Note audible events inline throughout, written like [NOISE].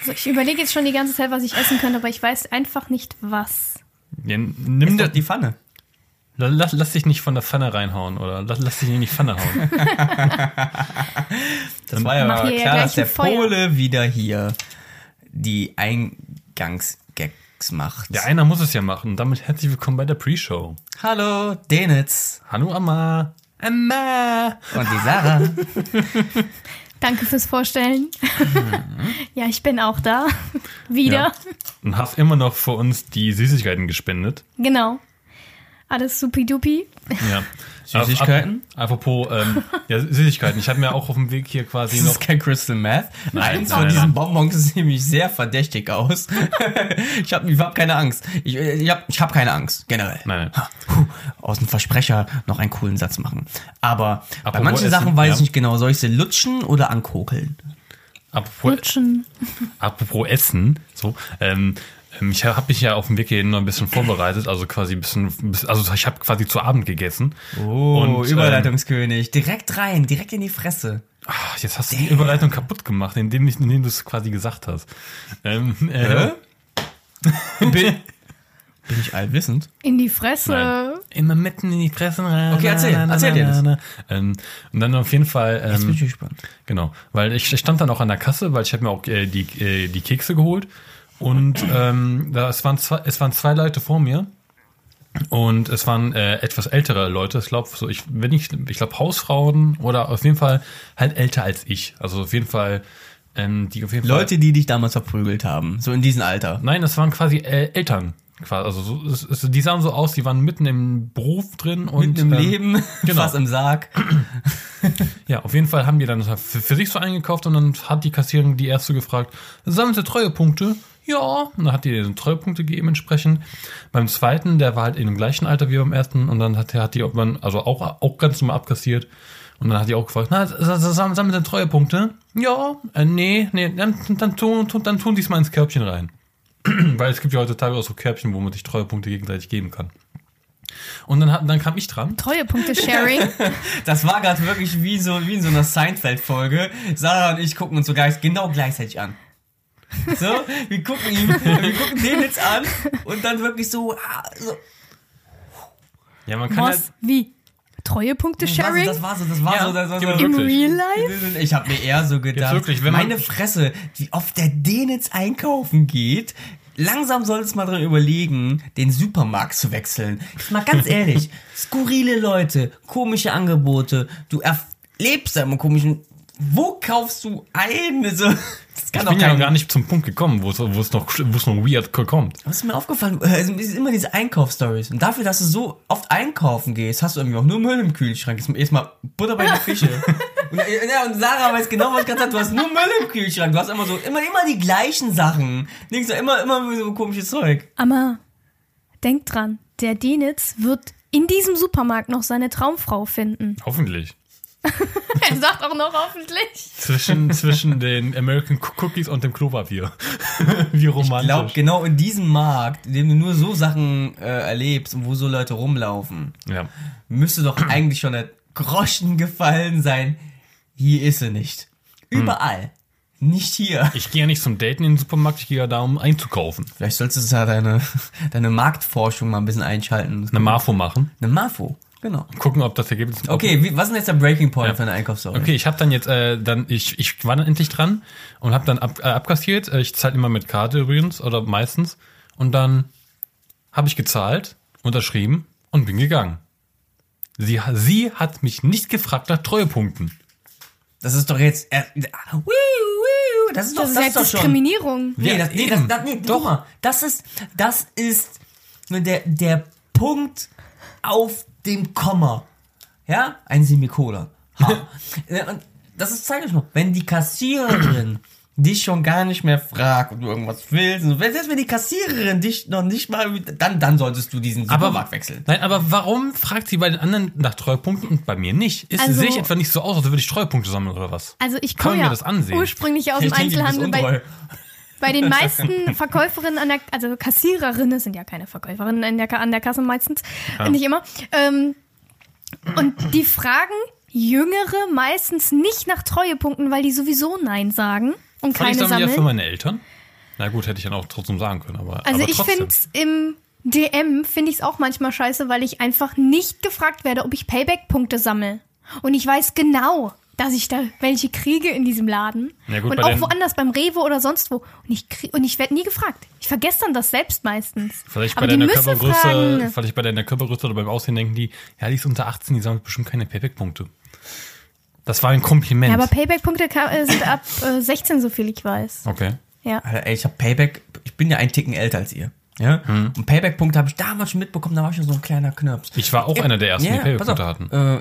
Also ich überlege jetzt schon die ganze Zeit, was ich essen könnte, aber ich weiß einfach nicht was. Ja, nimm doch die Pfanne. lass, lass dich nicht von der Pfanne reinhauen oder lass, lass dich nicht in die Pfanne hauen. [LAUGHS] Das war ja aber klar, dass der Feuer. Pole wieder hier die Eingangsgags macht. Ja, einer muss es ja machen. Und damit herzlich willkommen bei der Pre-Show. Hallo, Denitz Hallo Amma. Amma. und die Sarah. [LAUGHS] Danke fürs Vorstellen. [LAUGHS] ja, ich bin auch da. [LAUGHS] Wieder. Ja. Und hast immer noch für uns die Süßigkeiten gespendet. Genau. Alles supi-dupi. Ja. Süßigkeiten? Ap- apropos, ähm, ja, Süßigkeiten. Ich habe mir auch auf dem Weg hier quasi Das noch. ist kein Crystal Meth. Nein, Eins von diesen. Bonbons sieht nämlich sehr verdächtig aus. [LAUGHS] ich habe ich hab keine Angst. Ich, ich habe ich hab keine Angst, generell. Nein, nein. Puh, Aus dem Versprecher noch einen coolen Satz machen. Aber bei Apropos manchen Essen, Sachen weiß ja. ich nicht genau. Soll ich sie lutschen oder ankokeln? Apropos, Lutschen. apropos Essen, so, ähm, ich habe mich ja auf dem Weg hier noch ein bisschen vorbereitet, also quasi ein bisschen, also ich habe quasi zu Abend gegessen. Oh, Und, ähm, Überleitungskönig. Direkt rein, direkt in die Fresse. Ah, jetzt hast du die Überleitung kaputt gemacht, indem, ich- indem du es quasi gesagt hast. Ähm, äh, [LAUGHS] Bin, bin ich allwissend? In die Fresse. Nein. Immer mitten in die Fresse rein. Okay, erzähl, erzähl dir das. Ähm, und dann auf jeden Fall. Jetzt bin Ähm, ich gespannt. genau, weil ich, ich stand dann auch an der Kasse, weil ich habe mir auch äh, die, äh, die Kekse geholt. Und ähm, da, es, waren zwei, es waren zwei Leute vor mir. Und es waren äh, etwas ältere Leute. Ich glaube, so ich, wenn ich, ich glaube Hausfrauen oder auf jeden Fall halt älter als ich. Also auf jeden Fall, ähm, die auf jeden Fall. Leute, die dich damals verprügelt haben. So in diesem Alter. Nein, das waren quasi äh, Eltern. Quasi. Also so, es, es, die sahen so aus, die waren mitten im Beruf drin und Mitten im ähm, Leben, [LAUGHS] genau. fast im Sarg. Ja, auf jeden Fall haben die dann für, für sich so eingekauft und dann hat die Kassiererin die erste gefragt, sammeln Sie Treuepunkte? Ja, und dann hat die den Treuepunkte gegeben entsprechend. Beim zweiten, der war halt in dem gleichen Alter wie beim ersten und dann hat, hat die irgendwann, also auch, auch ganz normal abkassiert. Und dann hat die auch gefragt, na, s- s- sam- sammeln Sie Treuepunkte? Ja, äh, nee, nee, dann, dann, tun, dann tun die es mal ins Körbchen rein. [CLEARS THROAT] Weil es gibt ja heutzutage auch so Körbchen, wo man sich Treuepunkte gegenseitig geben kann. Und dann, hat, dann kam ich dran. Treuepunkte-Sharing. [LAUGHS] Das war gerade wirklich wie so wie in so einer Seinfeld-Folge. Sarah und ich gucken uns so gleich, genau gleichzeitig an. So, wir gucken ihn, wir gucken den jetzt an und dann wirklich so, ah, so Ja, man kann Was? Wie? Treuepunkte-Sharing? Das war so, das war Ja, so, das war so. Im wirklich. Real Life? Ich habe mir eher so gedacht, Jetzt wirklich, meine Fresse, wie oft der den jetzt einkaufen geht. Langsam solltest du mal dran überlegen, den Supermarkt zu wechseln. Mal ganz ehrlich, [LAUGHS] skurrile Leute, komische Angebote, du erlebst da immer komischen. Wo kaufst du ein? Also, das kann Ich doch bin ja kein, noch gar nicht zum Punkt gekommen, wo es, noch, wo es noch weird kommt. Was ist mir aufgefallen? Also, es sind immer diese Einkaufsstories. Und dafür, dass du so oft einkaufen gehst, hast du irgendwie auch nur Müll im Kühlschrank. Jetzt erstmal Butter bei der [LAUGHS] Fische. und, ja, und Sarah weiß genau, was ich gerade sagte. Du hast nur Müll im Kühlschrank. Du hast immer so, immer, immer die gleichen Sachen. Denkst du, immer, immer so komisches Zeug. Aber denk dran, der Dienitz wird in diesem Supermarkt noch seine Traumfrau finden. Hoffentlich. [LAUGHS] Er sagt auch noch hoffentlich. Zwischen, zwischen den American Cookies und dem Klopapier. [LAUGHS] Wie Ich romantisch. glaube, genau in diesem Markt, in dem du nur so Sachen äh, erlebst und wo so Leute rumlaufen, ja. müsste doch [CLEARS THROAT] eigentlich schon der Groschen gefallen sein. Hier ist sie nicht. Überall. Nicht hier. Ich gehe ja nicht zum Daten in den Supermarkt, ich gehe ja da, um einzukaufen. Vielleicht solltest du da deine, [LAUGHS] deine Marktforschung mal ein bisschen einschalten. Eine Marfo machen. Eine Marfo, genau. Gucken, ob das Ergebnis... Okay, wie, was ist denn jetzt der Breaking Point Ja. für eine Einkaufsstory? Okay, ich habe dann jetzt, äh, dann ich, ich war dann endlich dran und habe dann ab, äh, abkassiert. Äh, Ich zahle immer mit Karte übrigens oder meistens. Und dann habe ich gezahlt, unterschrieben und bin gegangen. Sie, sie hat mich nicht gefragt nach Treuepunkten. Das ist doch jetzt. Äh, das ist doch, Das ist das ist schon. Diskriminierung. Nee, das, nee, das, das, nee, doch mal. Das ist, das ist nur der, der Punkt auf dem Komma. Ja? Ein Semikolon. Ha. [LAUGHS] Und das ist, zeig euch mal, wenn die Kassiererin dich schon gar nicht mehr fragt, ob du irgendwas willst, und wenn- selbst wenn die Kassiererin dich noch nicht mal, dann, dann solltest du diesen Supermarkt wechseln. Nein, aber warum fragt sie bei den anderen nach Treuepunkten und bei mir nicht? Ist, Also- sehe ich etwa nicht so aus, als würde ich Treuepunkte sammeln oder was? Also ich Kann komme ja das ansehen? ursprünglich aus dem Ich Einzelhandel. Bei. Bei den meisten Verkäuferinnen an der, also Kassiererinnen sind ja keine Verkäuferinnen in der, an der Kasse meistens, nicht immer. Ähm, und die fragen Jüngere meistens nicht nach Treuepunkten, weil die sowieso Nein sagen. und Soll ich keine sammeln ja für meine Eltern? Na gut, hätte ich dann auch trotzdem sagen können, aber, Also aber ich finde es im DM finde ich es auch manchmal scheiße, weil ich einfach nicht gefragt werde, ob ich Payback-Punkte sammle. Und ich weiß genau, dass ich da welche kriege in diesem Laden. Ja, gut, und auch woanders, beim Rewe oder sonst wo. Und ich, krieg, und ich werde nie gefragt. Ich vergesse dann das selbst meistens. Vielleicht Aber bei die deiner müssen Körpergröße, fragen. vielleicht bei deiner Körpergröße oder beim Aussehen denken die, ja, die ist unter 18, die sammelt bestimmt keine Payback-Punkte. Das war ein Kompliment. Ja, aber Payback-Punkte äh, sind ab äh, 16, so viel ich weiß. okay. Ja. Alter, ey, ich habe Payback, ich bin ja einen Ticken älter als ihr. Ja? Hm. Und Payback-Punkte habe ich damals schon mitbekommen, da war ich schon so ein kleiner Knirps. Ich war auch einer der ersten, die Payback-Punkte hatten. Äh,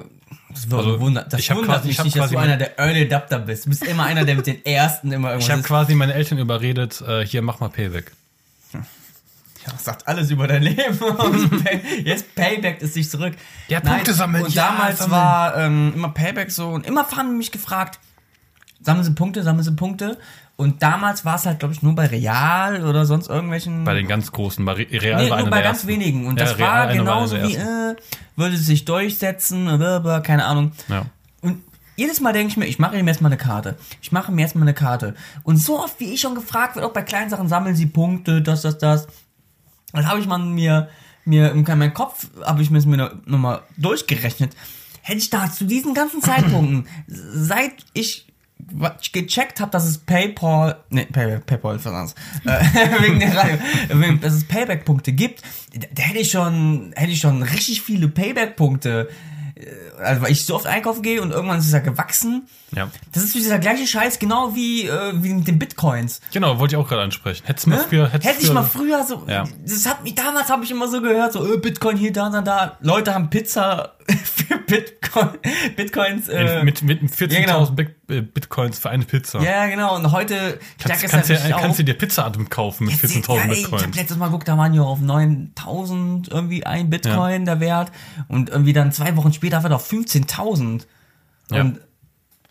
das, war Also, wunder, das ich wundert quasi- mich ich nicht, dass du einer der Early Adapter bist. Du bist immer einer, der mit den Ersten immer irgendwas Ich habe quasi meine Eltern überredet, äh, hier, mach mal Payback. Ja, das sagt alles über dein [LAUGHS] Leben. Jetzt Payback ist sich zurück. Ja, Punkte sammeln, Und ja, damals sammeln. war ähm, immer Payback so und immer haben mich gefragt, sammeln Sie Punkte, sammeln Sie Punkte. Und damals war es halt, glaube ich, nur bei Real oder sonst irgendwelchen. Bei den ganz großen, bei Re- Real nee, war nur bei ganz ersten. wenigen. Und Ja, das Real, war genauso einer wie, äh, würde es sich durchsetzen, blablabla, keine Ahnung. Ja. Und jedes Mal denke ich mir, ich mache ihm jetzt mal eine Karte. Ich mache ihm jetzt mal eine Karte. Und so oft, wie ich schon gefragt wird, auch bei kleinen Sachen, sammeln sie Punkte, das, das, das. Dann habe ich mal mir, mir in meinem Kopf, habe ich mir das mir nochmal durchgerechnet. Hätte ich da zu diesen ganzen Zeitpunkten, seit ich gecheckt habe, dass es PayPal, nee, Pay, PayPal ist was anderes, äh, [LAUGHS] wegen der Reihe, dass es Payback-Punkte gibt, da, hätte ich schon, hätte ich schon richtig viele Payback-Punkte, äh, also weil ich so oft einkaufen gehe und irgendwann ist es ja gewachsen. Ja. Das ist dieser gleiche Scheiß, genau wie, äh, wie mit den Bitcoins. Genau, wollte ich auch gerade ansprechen. Hättest du mal Ne? früher, hättest Hätte ich früher, mal früher so, Ja. das hat mich, damals habe ich immer so gehört, so, äh, Bitcoin hier, da, da, da. Leute haben Pizza [LAUGHS] für Bitcoin, Bitcoins, äh, mit, mit 14.000 Ja, genau. Bit- Bitcoins für eine Pizza. ja, genau, und heute Kannst, kannst, ja, kannst du dir Pizza-Atom kaufen mit Jetzt, 14.000 ja, ey, Ich Bitcoins. habe letztes Mal geguckt, da waren ja auf 9000 irgendwie ein Bitcoin der Wert und irgendwie dann zwei Wochen später war er auf 15.000. Ja. Und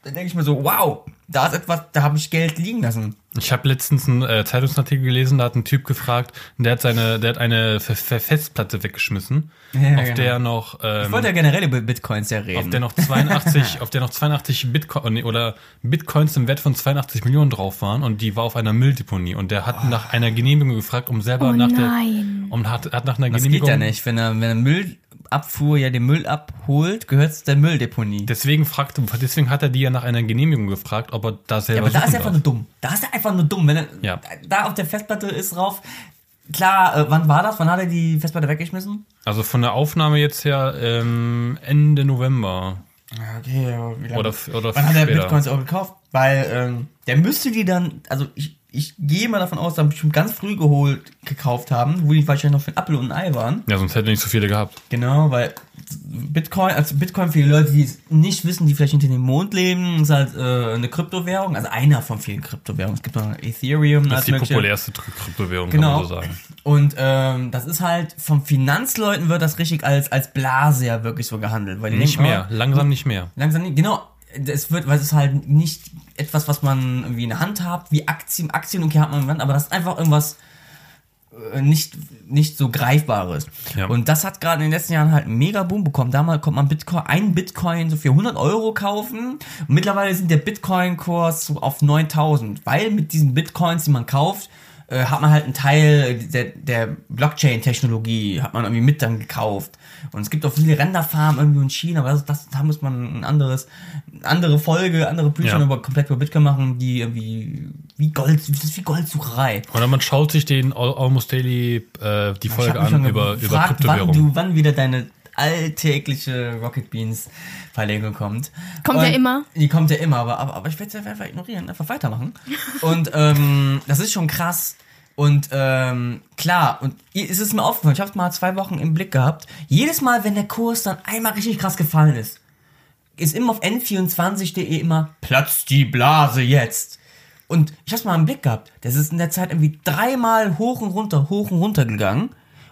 dann denke ich mir so, wow, da ist etwas, da habe ich Geld liegen lassen. Ich habe letztens einen äh, Zeitungsartikel gelesen, da hat ein Typ gefragt, der hat seine, der hat eine F F Festplatte weggeschmissen, Ja, auf genau. der noch, ähm, Ich wollte ja generell über Bitcoins ja reden. [LAUGHS] auf der noch 82, auf der noch 82 Bitcoin nee, oder Bitcoins im Wert von 82 Millionen drauf waren und die war auf einer Mülldeponie und der hat nach einer Genehmigung gefragt, um selber Oh nach nein. der, um hat, hat nach einer das geht Genehmigung. ja nicht. Wenn er, wenn er Müllabfuhr ja den Müll abholt, gehört es der Mülldeponie. Deswegen fragte, deswegen hat er die ja nach einer Genehmigung gefragt, ob er da selber Ja, aber da ist er einfach nur dumm. Da ist er einfach nur dumm. Wenn er Ja. da auf der Festplatte ist drauf. Klar, äh, wann war das? Wann hat er die Festplatte weggeschmissen? Also von der Aufnahme jetzt her ähm, Ende November Okay, wie lange? oder oder Wann hat er später. Bitcoins auch gekauft? Weil ähm, der müsste die dann, also ich, ich gehe mal davon aus, dass bestimmt ganz früh geholt, gekauft haben, wo die wahrscheinlich noch für ein Apfel und ein Ei waren. Ja, sonst hätte er nicht so viele gehabt. Genau, weil Bitcoin, also Bitcoin für die Leute, die es nicht wissen, die vielleicht hinter dem Mond leben, ist halt äh, eine Kryptowährung, also einer von vielen Kryptowährungen. Es gibt noch Ethereum, Das ist die mögliche- populärste Kryptowährung, Genau. kann man so sagen. Und ähm, das ist halt, von Finanzleuten wird das richtig als, als Blase ja wirklich so gehandelt. Weil Nicht denken, mehr, oh, langsam nicht mehr. Langsam nicht, genau. Es wird, weil es halt nicht etwas, was man irgendwie in der Hand hat, wie Aktien, Aktien, okay, hat man in der Hand, aber das ist einfach irgendwas äh, nicht, nicht so Greifbares. Ja. Und das hat gerade in den letzten Jahren halt einen mega Boom bekommen. Damals konnte man Bitcoin, einen Bitcoin so für 100 Euro kaufen. Und mittlerweile sind der Bitcoin-Kurs so auf 9000, weil mit diesen Bitcoins, die man kauft, äh, hat man halt einen Teil der, der Blockchain-Technologie, hat man irgendwie mit dann gekauft. Und es gibt auch viele Renderfarmen irgendwie in China, aber das, das, da muss man ein anderes, andere Folge, andere Bücher Ja. über, komplett über Bitcoin machen, die irgendwie, wie Gold, das ist wie Goldsucherei. Oder man schaut sich den Al- Almost Daily äh, die Folge an über, über gefragt, wann du, wann wieder deine alltägliche Rocket Beans Verlegung kommt. Kommt ja immer. Die kommt ja immer, aber, aber, aber ich werde es einfach ignorieren, einfach weitermachen. [LAUGHS] Und ähm, das ist schon krass. Und ähm, klar, und es ist mir aufgefallen, ich habe es mal zwei Wochen im Blick gehabt. Jedes Mal, wenn der Kurs dann einmal richtig krass gefallen ist, ist immer auf n24.de immer platzt die Blase jetzt. Und ich hab's mal im Blick gehabt. Das ist in der Zeit irgendwie dreimal hoch und runter, hoch und runter gegangen.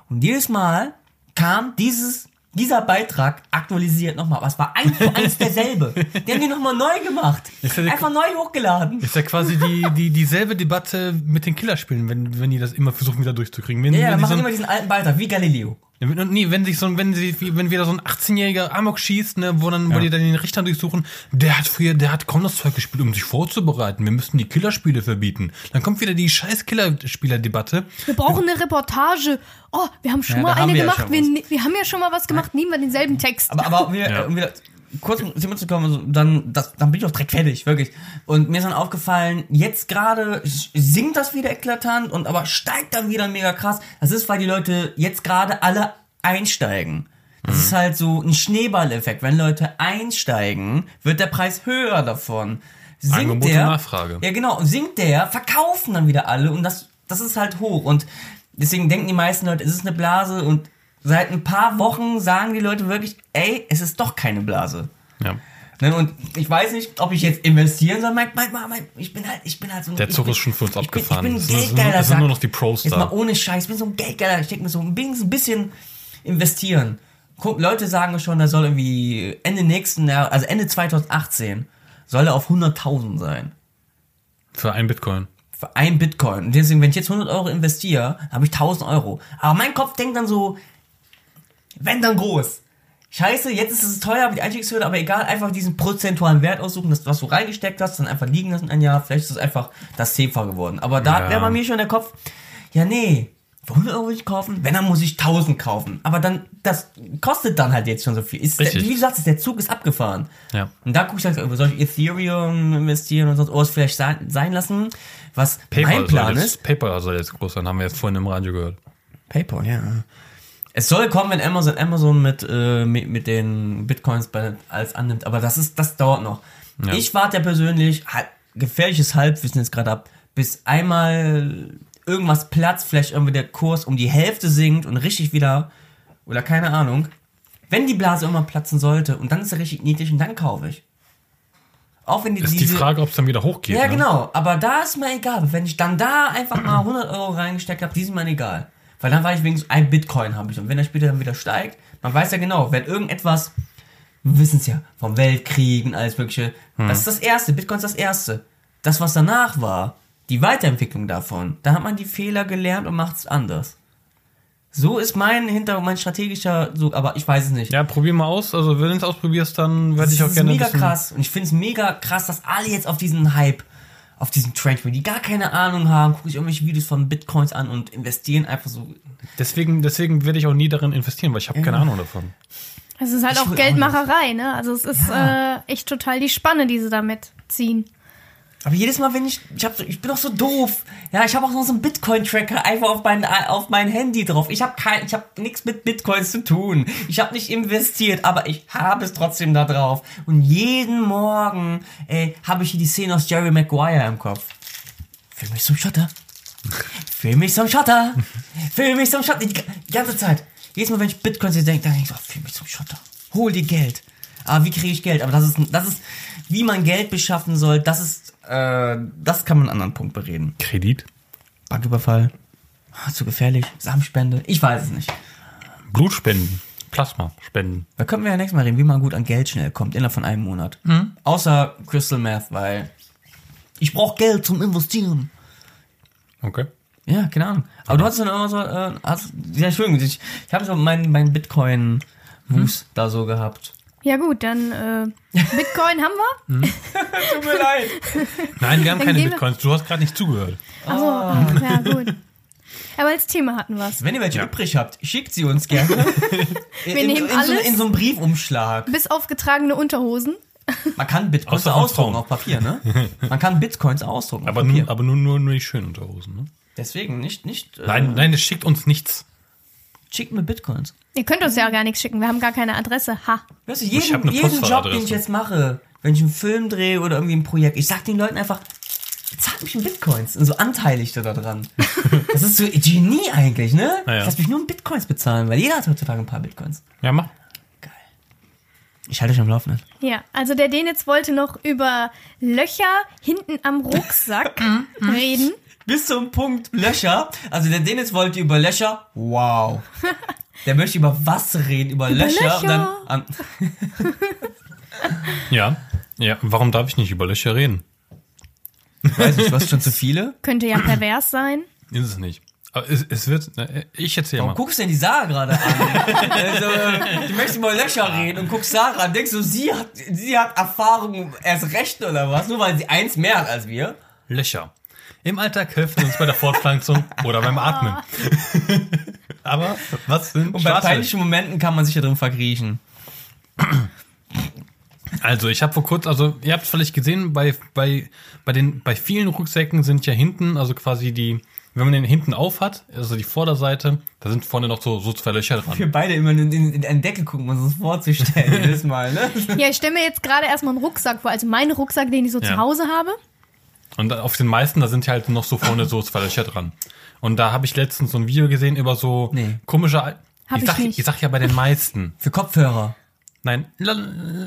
Und jedes Mal kam dieses, dieser Beitrag aktualisiert nochmal. Aber es war eins zu eins [LAUGHS] derselbe. Die haben die nochmal neu gemacht. Ist ja Einfach neu hochgeladen. Ist ja quasi die, die, dieselbe Debatte mit den Killerspielen, wenn, wenn die das immer versuchen wieder durchzukriegen. Wenn, Ja, ja, die machen so, immer diesen alten Beitrag, wie Galileo. Nee, wenn sich so ein, wenn sie, wenn wieder so ein 18-jähriger Amok schießt, ne, wo dann, wo Ja. die dann den Richter durchsuchen, der hat früher, der hat Counter-Strike gespielt, um sich vorzubereiten. Wir müssten die Killerspiele verbieten. Dann kommt wieder die scheiß Killerspieler-Debatte. Wir brauchen eine Reportage. Oh, wir haben schon Ja, mal haben eine wir ja gemacht. schon wir, ne- wir haben ja schon mal was gemacht. Nehmen wir denselben Text. Aber, aber wieder, Ja. um wieder kurz um Thema zu kommen, dann, das, dann bin ich auch direkt fertig, wirklich. Und mir ist dann aufgefallen, jetzt gerade sinkt das wieder eklatant und aber steigt dann wieder mega krass. Das ist, weil die Leute jetzt gerade alle einsteigen. Das ist halt so ein Schneeballeffekt. Wenn Leute einsteigen, wird der Preis höher davon. Sinkt Angebot und der, Nachfrage. Ja, genau. Und sinkt der, verkaufen dann wieder alle und das, das ist halt hoch. Und deswegen denken die meisten Leute, es ist eine Blase und seit ein paar Wochen sagen die Leute wirklich, ey, es ist doch keine Blase. Ja. Ne, Und ich weiß nicht, ob ich jetzt investieren soll. Mein, mein, mein, ich bin halt, ich bin halt so ein. Der Zug ist schon für uns ich bin, abgefahren. Ich bin ein Geldgeiler. es sind nur noch die Pros Jetzt da. mal ohne Scheiß, ich bin so ein Geldgeiler. Ich denke mir so, ein bisschen- ein bisschen investieren. Guck, Leute sagen schon, da soll irgendwie Ende nächsten Jahr, also Ende 2018, soll er auf 100.000 sein. Für ein Bitcoin. Für ein Bitcoin. Und deswegen, wenn ich jetzt 100 Euro investiere, habe ich 1000 Euro. Aber mein Kopf denkt dann so, wenn dann groß. Scheiße, jetzt ist es teuer, aber die Einstiegshürde, aber egal, einfach diesen prozentualen Wert aussuchen, das, was du reingesteckt hast, dann einfach liegen lassen ein Jahr, vielleicht ist es einfach das safer geworden. Aber da Ja. wäre bei mir schon der Kopf, ja nee, für 100 Euro will ich kaufen, wenn, dann muss ich 1000 kaufen. Aber dann, das kostet dann halt jetzt schon so viel. Ist der, wie du sagst, der Zug ist abgefahren. Ja. Und da gucke ich halt, soll ich Ethereum investieren und sonst was vielleicht sein, sein lassen, was PayPal mein Plan soll ist. jetzt, PayPal soll jetzt groß sein, haben wir jetzt vorhin im Radio gehört. PayPal, ja. Es soll kommen, wenn Amazon Amazon mit, äh, mit, mit den Bitcoins bei, als annimmt, aber das ist, das dauert noch. Ja. Ich warte ja persönlich, halt, gefährliches Halbwissen jetzt gerade ab, bis einmal irgendwas platzt, vielleicht irgendwie der Kurs um die Hälfte sinkt und richtig wieder, oder keine Ahnung. Wenn die Blase irgendwann platzen sollte und dann ist er richtig niedrig und dann kaufe ich. Auch wenn die, Ist die diese, Frage, ob es dann wieder hochgeht. ja, ne? genau. Aber da ist mir egal. Wenn ich dann da einfach mal 100 Euro reingesteckt habe, die sind mir egal. Weil dann war ich wenigstens ein Bitcoin habe ich. Und wenn er später dann wieder steigt, man weiß ja genau, wenn irgendetwas, wir wissen es ja, vom Weltkrieg und alles mögliche, Hm. das ist das Erste. Bitcoin ist das Erste. Das, was danach war, die Weiterentwicklung davon, da hat man die Fehler gelernt und macht es anders. So ist mein Hintergrund, mein strategischer, so, aber ich weiß es nicht. Ja, probier mal aus. Also, wenn du es ausprobierst, dann werde ich auch Das ist gerne mega krass. Und ich finde es mega krass, dass alle jetzt auf diesen Hype, auf diesen Trend, die gar keine Ahnung haben, gucke ich irgendwelche Videos von Bitcoins an und investieren einfach so. Deswegen, deswegen werde ich auch nie darin investieren, weil ich habe keine Ahnung davon. Es ist halt Ich auch will auch Geldmacherei, ne? Also es ist Ja. äh, echt total die Spanne, die sie damit ziehen. Aber jedes Mal, wenn ich, ich hab so, ich bin doch so doof. Ja, ich habe auch noch so einen Bitcoin-Tracker einfach auf mein, auf mein Handy drauf. Ich habe kein, ich habe nichts mit Bitcoins zu tun. Ich habe nicht investiert, aber ich habe es trotzdem da drauf. Und jeden Morgen, ey, habe ich hier die Szene aus Jerry Maguire im Kopf. Fühl mich zum Schotter. Fühl mich zum Schotter. Fühl mich zum Schotter. Die, ganze Zeit. Jedes Mal, wenn ich Bitcoins denke denk ich so, fühl mich zum Schotter. Hol dir Geld. Aber wie kriege ich Geld? Aber das ist, das ist, wie man Geld beschaffen soll, das ist, äh, das kann man einen anderen Punkt bereden. Kredit, Banküberfall. Ah, Zu gefährlich. Samenspende. Ich weiß es nicht. Blutspenden, Plasmaspenden. Da können wir ja nächstes Mal reden, wie man gut an Geld schnell kommt, innerhalb von einem Monat. Außer Crystal Meth, weil ich brauche Geld zum Investieren. Okay. Ja, keine Ahnung. Aber du hattest dann immer so, äh, hast, ja, Entschuldigung, ich, ich habe so meinen mein Bitcoin-Moves da so gehabt. Ja gut, dann äh, [LAUGHS] Bitcoin haben wir. [LAUGHS] Tut mir leid. Nein, wir haben Dann keine wir- Bitcoins. Du hast gerade nicht zugehört. Also, ja gut. Aber als Thema hatten wir es. Wenn ihr welche Ja. übrig habt, schickt sie uns gerne. [LAUGHS] in, in, nehmen in, so, alles. in so einem Briefumschlag. Bis auf getragene Unterhosen. Man kann Bitcoins ausdrucken auf Papier, ne? Man kann Bitcoins ausdrucken Aber auf Papier. nur, aber nur, nur, nur die schönen Unterhosen. Ne? Deswegen nicht, nicht. Äh, Nein, nein, das schickt uns nichts. Schickt mir Bitcoins. Ihr könnt uns ja gar nichts schicken. Wir haben gar keine Adresse. Ha. Weißt du, jeden, jeden Job, den ich jetzt mache, wenn ich einen Film drehe oder irgendwie ein Projekt, ich sag den Leuten einfach, bezahlt mich in Bitcoins. Und so anteilig da dran. [LAUGHS] das ist so Genie eigentlich, ne? Ja. Lass mich nur in Bitcoins bezahlen, weil jeder hat heutzutage ein paar Bitcoins. Ja, mach. Geil. Ich halte dich am Laufenden. Ja, also der Denitz wollte noch über Löcher hinten am Rucksack [LAUGHS] reden. Bis zum Punkt Löcher. Also der Dennis wollte über Löcher. Wow. [LAUGHS] Der möchte über was reden? Über, Löcher. Und dann, Löcher. an, [LAUGHS] Ja. Ja, warum darf ich nicht über Löcher reden? weiß nicht, was schon zu viele? Könnte ja pervers sein. Ist es nicht. Aber es, es wird, ne, ich erzähle Warum mal. guckst du denn die Sarah gerade an? also, du möchtest über Löcher reden und guckst Sarah an. Denkst du, sie hat, sie hat Erfahrung erst recht oder was? Nur weil sie eins mehr hat als wir? Löcher. Im Alltag helfen uns bei der Fortpflanzung oder beim Atmen. [LAUGHS] Aber was sind Und bei schwarze Löcher? peinlichen Momenten kann man sich da drin verkriechen. Also ich habe vor kurzem, also ihr habt es vielleicht gesehen, bei, bei, bei, den, bei vielen Rucksäcken sind ja hinten, also quasi die, wenn man den hinten auf hat, also die Vorderseite, da sind vorne noch so, so zwei Löcher dran. Wir beide immer in, in, in einen Deckel gucken, um uns das vorzustellen. [LAUGHS] jedes Mal, ne? Ja, ich stelle mir jetzt gerade erstmal einen Rucksack vor. Also meinen Rucksack, den ich so Ja. zu Hause habe. Und auf den meisten, da sind ja halt noch so vorne so zwei Löcher dran. Und da habe ich letztens so ein Video gesehen über so Nee. komische. Al- Hab ich, ich sag, nicht. ich sag ja bei den meisten. Für Kopfhörer. Nein,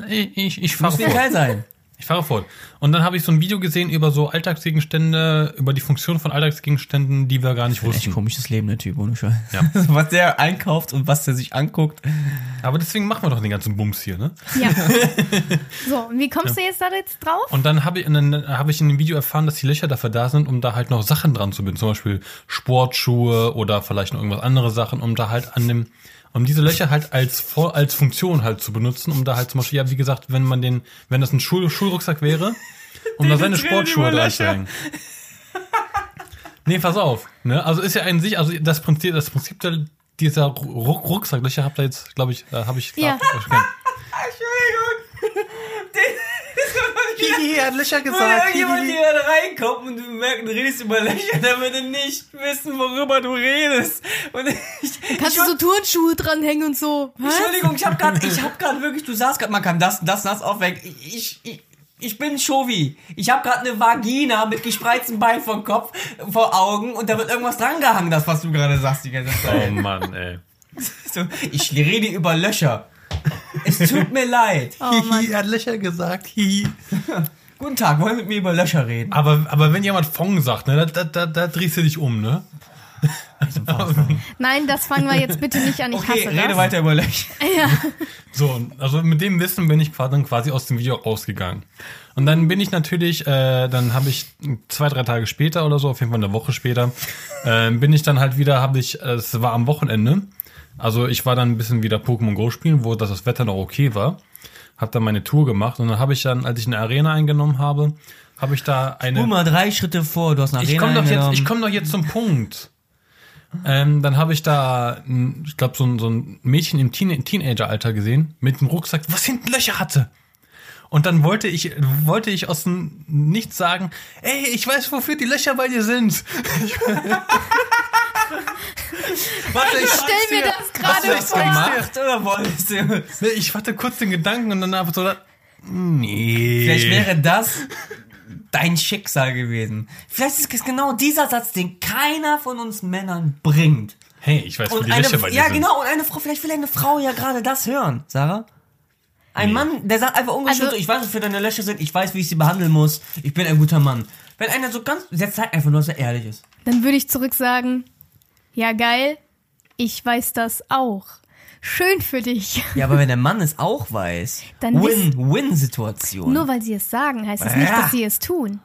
ich, ich, ich fahre Muss fort. geil sein. Ich fahre fort. Und dann habe ich so ein Video gesehen über so Alltagsgegenstände, über die Funktion von Alltagsgegenständen, die wir gar nicht Echt wussten. komisches Leben, der Typ, ohne Scheiß. Ja. [LAUGHS] Was der einkauft und was der sich anguckt. Aber deswegen machen wir doch den ganzen Bums hier, ne? Ja. [LAUGHS] so, und wie kommst du jetzt da jetzt drauf? Und dann habe ich, und dann habe ich in dem Video erfahren, dass die Löcher dafür da sind, um da halt noch Sachen dran zu binden. Zum Beispiel Sportschuhe oder vielleicht noch irgendwas andere Sachen, um da halt an dem, um diese Löcher halt als Vor als Funktion halt zu benutzen, um da halt zum Beispiel, ja, wie gesagt, wenn man den, wenn das ein Schul Schulrucksack wäre, um da seine Sportschuhe über dran Löcher. zu hängen. Nee, pass auf. Ne? Also ist ja an sich, also das Prinzip, das Prinzip der, dieser Ruck Rucksacklöcher habt ihr jetzt, glaube ich, äh, habe ich Ja. erkannt. Entschuldigung. [LAUGHS] Hihi, er hat Löcher Wenn irgendjemand hier reinkommt und du merkst, du redest über Löcher, der würde nicht wissen, worüber du redest. Und ich, Kannst ich, du so Turnschuhe dranhängen und so? Was? Entschuldigung, ich habe gerade, ich habe gerade wirklich, du sagst gerade, man kann das, das, das aufweg. Ich, ich, ich bin Shovi. Ich habe gerade eine Vagina mit gespreiztem Bein vor Kopf, vor Augen und da wird irgendwas drangehangen, das was du gerade sagst die ganze Oh Zeit. Mann, ey. [LAUGHS] So, ich rede über Löcher. Es tut mir leid. Oh. Hihi, er hat Löcher gesagt. Hihi. [LAUGHS] Guten Tag, wollen wir mit mir über Löcher reden? Aber, aber wenn jemand Fong sagt, ne, da, da, da, da drehst du dich um, ne? [LAUGHS] Nein, das fangen wir jetzt bitte nicht an. Ich Okay, hasse rede das. weiter über Löcher. [LAUGHS] Ja. So, also mit dem Wissen bin ich quasi, dann quasi aus dem Video rausgegangen. Und dann bin ich natürlich, äh, dann habe ich zwei, drei Tage später oder so, auf jeden Fall eine Woche später, äh, bin ich dann halt wieder, habe ich, äh, es war am Wochenende, also ich war dann ein bisschen wieder Pokémon Go spielen, wo das, das Wetter noch okay war, habe dann meine Tour gemacht und dann habe ich dann, als ich eine Arena eingenommen habe, habe ich da eine... Guck mal, drei Schritte vor, du hast eine Ich Arena komme doch jetzt, ich komme doch jetzt zum Punkt. Ähm, dann habe ich da, ich glaube, so ein, so ein Mädchen im Teen Teenager-Alter gesehen, mit einem Rucksack, was hinten Löcher hatte. Und dann wollte ich, wollte ich aus dem Nichts sagen, ey, ich weiß, wofür die Löcher bei dir sind. [LAUGHS] [LAUGHS] [LAUGHS] Warte, ich Ich stell mir das gerade hast du vor. gemacht oder wolltest du? Nee, Ich hatte kurz den Gedanken und dann einfach so, nee. Vielleicht wäre das dein Schicksal gewesen. Vielleicht ist es genau dieser Satz, den keiner von uns Männern bringt. hey, ich weiß, wo Und die eine, Löcher bei dir ja, sind. genau, und eine Frau, vielleicht will eine Frau ja gerade das hören, Sarah. Ein Nee. Mann, der sagt einfach ungeschützt, Also- ich weiß, wofür deine Löcher sind, ich weiß, wie ich sie behandeln muss, ich bin ein guter Mann. Wenn einer so ganz, der zeigt einfach nur, dass er ehrlich ist. Dann würde ich zurück sagen, ja geil, ich weiß das auch. Schön für dich. Ja, aber wenn der Mann es auch weiß, [LAUGHS] Dann Win-Win-Situation. Nur weil sie es sagen, heißt das nicht, dass sie es tun.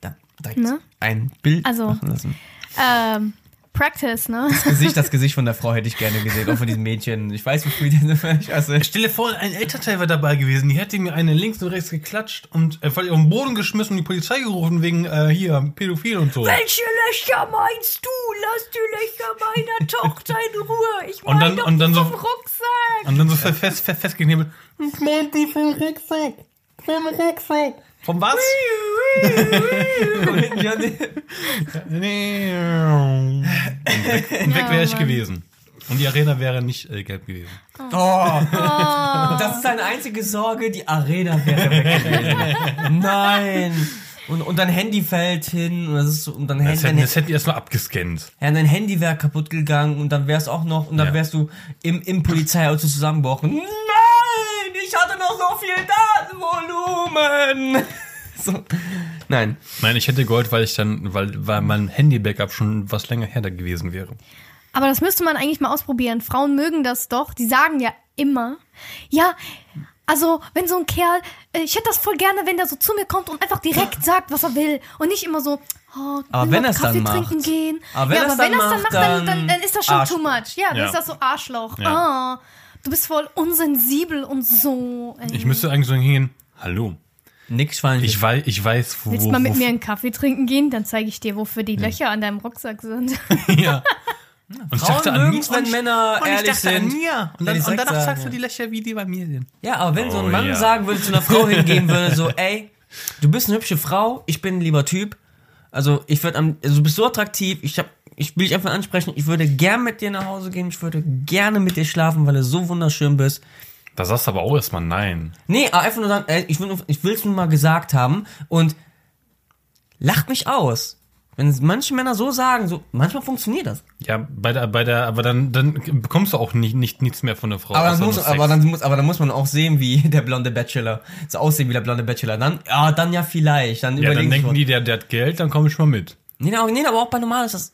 Da, direkt Ne? ein Bild Also- machen lassen. Ähm, Practice, ne? Gesicht, das Gesicht von der Frau hätte ich gerne gesehen, auch von diesem Mädchen. Ich weiß, wofür die ich also, Stell dir vor, ein Elternteil wäre dabei gewesen, die hätte mir eine links und rechts geklatscht und äh, voll auf den Boden geschmissen und die Polizei gerufen wegen äh, hier Pädophil und so. Welche Löcher meinst du? Lass die Löcher meiner [LAUGHS] Tochter in Ruhe. Ich Und dann- meine doch und dann so- Rucksack. Und dann so fest, fest, fest, festgeknebelt. Ich mein die vom Rucksack. Vom Rucksack. Vom was? Nee. [LAUGHS] Und weg, wäre ich gewesen. Und die Arena wäre nicht äh, gelb gewesen. Oh. Das ist seine einzige Sorge, die Arena wäre weg gewesen. Nein. Und, und dein Handy fällt hin und, das ist so, und dann Das dein, das hätten die erstmal abgescannt. ja, dein Handy wäre kaputt gegangen und dann wär's auch noch und dann Ja. wärst du im, im Polizeiauto zusammengebrochen. Nein, ich hatte noch so viel Datenvolumen. [LAUGHS] So. Nein. Nein, ich hätte Gold, weil ich dann, weil, weil mein Handy-Backup schon was länger her da gewesen wäre. Aber das müsste man eigentlich mal ausprobieren. Frauen mögen das doch. Die sagen ja immer, ja, Also, wenn so ein Kerl, äh, ich hätte das voll gerne, wenn der so zu mir kommt und einfach direkt [LAUGHS] sagt, was er will. Und nicht immer so, oh, Aber wenn noch er's dann Kaffee macht. trinken gehen. Aber wenn ja, aber wenn er es dann macht, macht, dann, dann, dann dann ist das schon Arsch- too much. Ja, dann Ja. ist das so Arschloch. Ja. Oh, du bist voll unsensibel und so. ey. Ich müsste eigentlich so hingehen, hallo, Nix Schweinchen. ich weiß, ich weiß, wo, Willst du mal mit mir einen Kaffee trinken gehen? Dann zeige ich dir, wofür die Löcher an deinem Rucksack sind. [LAUGHS] ja. Und ich Frauen dachte an mir, wenn Männer und ich ehrlich dachte an sind. mir. Und, dann, und danach sagen, sagst du die Löcher, wie die bei mir sind. Ja, aber wenn so ein Oh, Mann ja. sagen würde, zu einer Frau hingehen würde, so, [LAUGHS] ey, du bist eine hübsche Frau, ich bin ein lieber Typ. Also, ich würde am, also du bist so attraktiv, ich hab, ich will dich einfach ansprechen, ich würde gern mit dir nach Hause gehen, ich würde gerne mit dir schlafen, weil du so wunderschön bist. Da sagst du aber auch erstmal nein. Nee, aber einfach nur sagen, ey, ich will, will's nur mal gesagt haben und lacht mich aus. Wenn manche Männer so sagen, so, manchmal funktioniert das. Ja, bei der, bei der, aber dann, dann bekommst du auch nicht, nicht nichts mehr von der Frau. Aber dann, muss, aber, dann muss, aber dann muss man auch sehen, wie [LAUGHS] der blonde Bachelor, so aussehen wie der blonde Bachelor. Dann, ja, dann ja vielleicht. Dann ja, dann denken die, der, der hat Geld, dann komm ich mal mit. Nee, nee, aber- nee, aber auch bei normal ist das.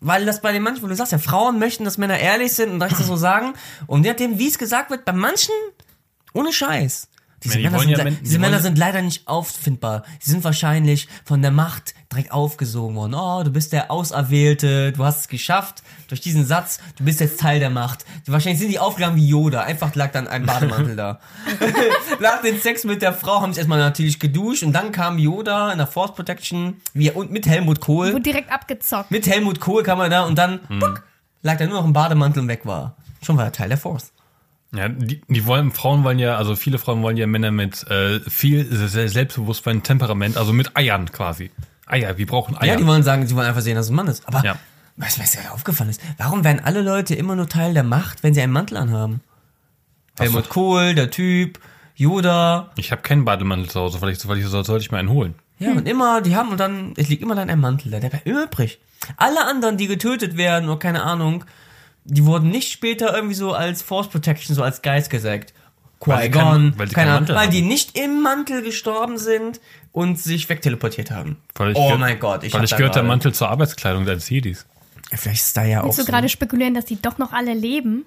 Weil das bei den manchen, wo du sagst, ja, Frauen möchten, dass Männer ehrlich sind und das so sagen. Und je nachdem, wie es gesagt wird, bei manchen, ohne Scheiß. Diese, Männer, sind, ja le- diese Männer sind leider nicht auffindbar. Sie sind wahrscheinlich von der Macht direkt aufgesogen worden. Oh, du bist der Auserwählte, du hast es geschafft. Durch diesen Satz, du bist jetzt Teil der Macht. Wahrscheinlich sind die aufgegangen wie Yoda. Einfach lag dann ein Bademantel da. [LAUGHS] Nach dem Sex mit der Frau haben sie erstmal natürlich geduscht und dann kam Yoda in der Force Protection wie, und mit Helmut Kohl. Wurde direkt abgezockt. Mit Helmut Kohl kam er da und dann puck, lag da nur noch ein Bademantel und weg war. Schon war er Teil der Force. Ja, die, die wollen, Frauen wollen ja, also viele Frauen wollen ja Männer mit äh, viel Se- Selbstbewusstsein, Temperament, also mit Eiern quasi. Eier, wir brauchen Eier. Ja, die wollen sagen, sie wollen einfach sehen, dass es ein Mann ist. Aber Ja. weißt du, was mir aufgefallen ist? Warum werden alle Leute immer nur Teil der Macht, wenn sie einen Mantel anhaben? Helmut Kohl, der Typ, Yoda. ich habe keinen Bademantel zu Hause, weil ich, weil ich so sollte ich mir einen holen. Ja, und immer, die haben und dann, es liegt immer dann ein Mantel da, der bleibt immer übrig. Alle anderen, die getötet werden oder keine Ahnung, die wurden nicht später irgendwie so als Force Protection, so als Geist gesagt. Weil Qui-Gon, weil Mantel weil die nicht im Mantel gestorben sind und sich wegteleportiert haben. Weil ich oh mein Gott, ich Weil ich gehört der Mantel zur Arbeitskleidung des Jedis. Ja, Vielleicht ist da ja auch Willst du so. gerade spekulieren, dass die doch noch alle leben?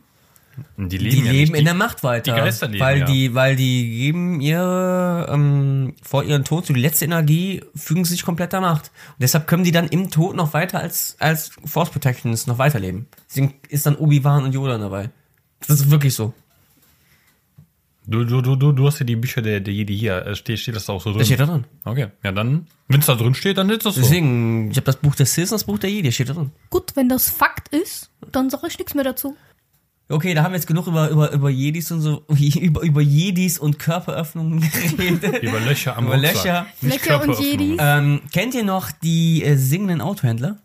Und die Die leben, ja leben nicht. in der Macht weiter. die Geister leben, weil ja. die, weil die geben ihre, ähm, vor ihrem Tod, so die letzte Energie, fügen sie sich komplett der Macht. Und deshalb können die dann im Tod noch weiter als, als Force Protections noch weiterleben. Deswegen ist dann Obi-Wan und Yoda dabei. Das ist wirklich so. Du, du, du, du, du hast ja die Bücher der, der Jedi hier. Äh, Steht, steht das da auch so drin? Das steht da drin. Okay, ja dann, wenn es da drin steht, dann ist das so. Deswegen, ich habe das Buch des Sith und das Buch der Jedi, steht da drin. Gut, wenn das Fakt ist, dann sage ich nichts mehr dazu. Okay, da haben wir jetzt genug über, über, über Jedis und so, [LAUGHS] über, über Jedis und Körperöffnungen geredet. [LAUGHS] Über Löcher am Über Rucksack. Löcher. Nicht Löcher und. Jedis. Ähm, kennt ihr noch die äh, singenden Autohändler?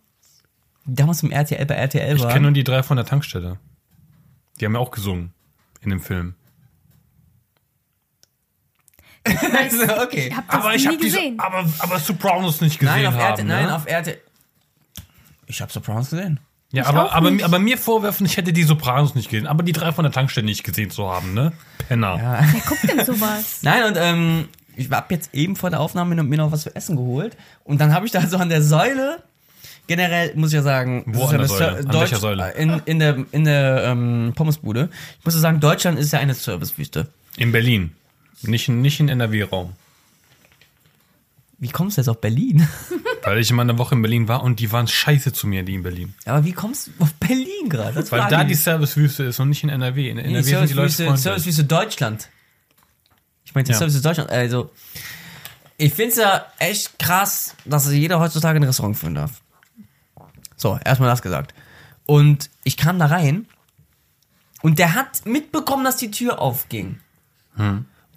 Die damals im RTL bei RTL Ich waren. kenne nur die drei von der Tankstelle. Die haben ja auch gesungen in dem Film. [LAUGHS] okay. Ich habe das Aber ich nie habe diese, gesehen. aber aber Sopranos nicht gesehen Nein, auf haben. RTL, nein, ne? auf RTL. Ich habe Sopranos gesehen. Ja, aber aber, aber mir vorwerfen, ich hätte die Sopranos nicht gesehen, aber die drei von der Tankstelle nicht gesehen zu haben, ne? Penner. Wer guckt denn sowas? [LAUGHS] Nein, und ähm, ich hab jetzt eben vor der Aufnahme mir noch was zu essen geholt. Und dann habe ich da so an der Säule, generell muss ich ja sagen, Wo an ja der Säule? An welcher Säule? In, in der, in der ähm, Pommesbude. Ich muss ja sagen, Deutschland ist ja eine Servicewüste. In Berlin. Nicht, in- nicht in NRW-Raum. Wie kommst du jetzt auf Berlin? [LAUGHS] Weil ich immer eine Woche in Berlin war und die waren scheiße zu mir, die in Berlin. Aber wie kommst du auf Berlin gerade? Weil da die. Servicewüste ist und nicht in NRW. In Nee, NRW sind die Leute Servicewüste, freundlich. Servicewüste Deutschland. Ich meine, Ja. Servicewüste Deutschland, also. Ich finde es ja echt krass, dass jeder heutzutage ein Restaurant führen darf. So, erstmal das gesagt. Und ich kam da rein und der hat mitbekommen, dass die Tür aufging.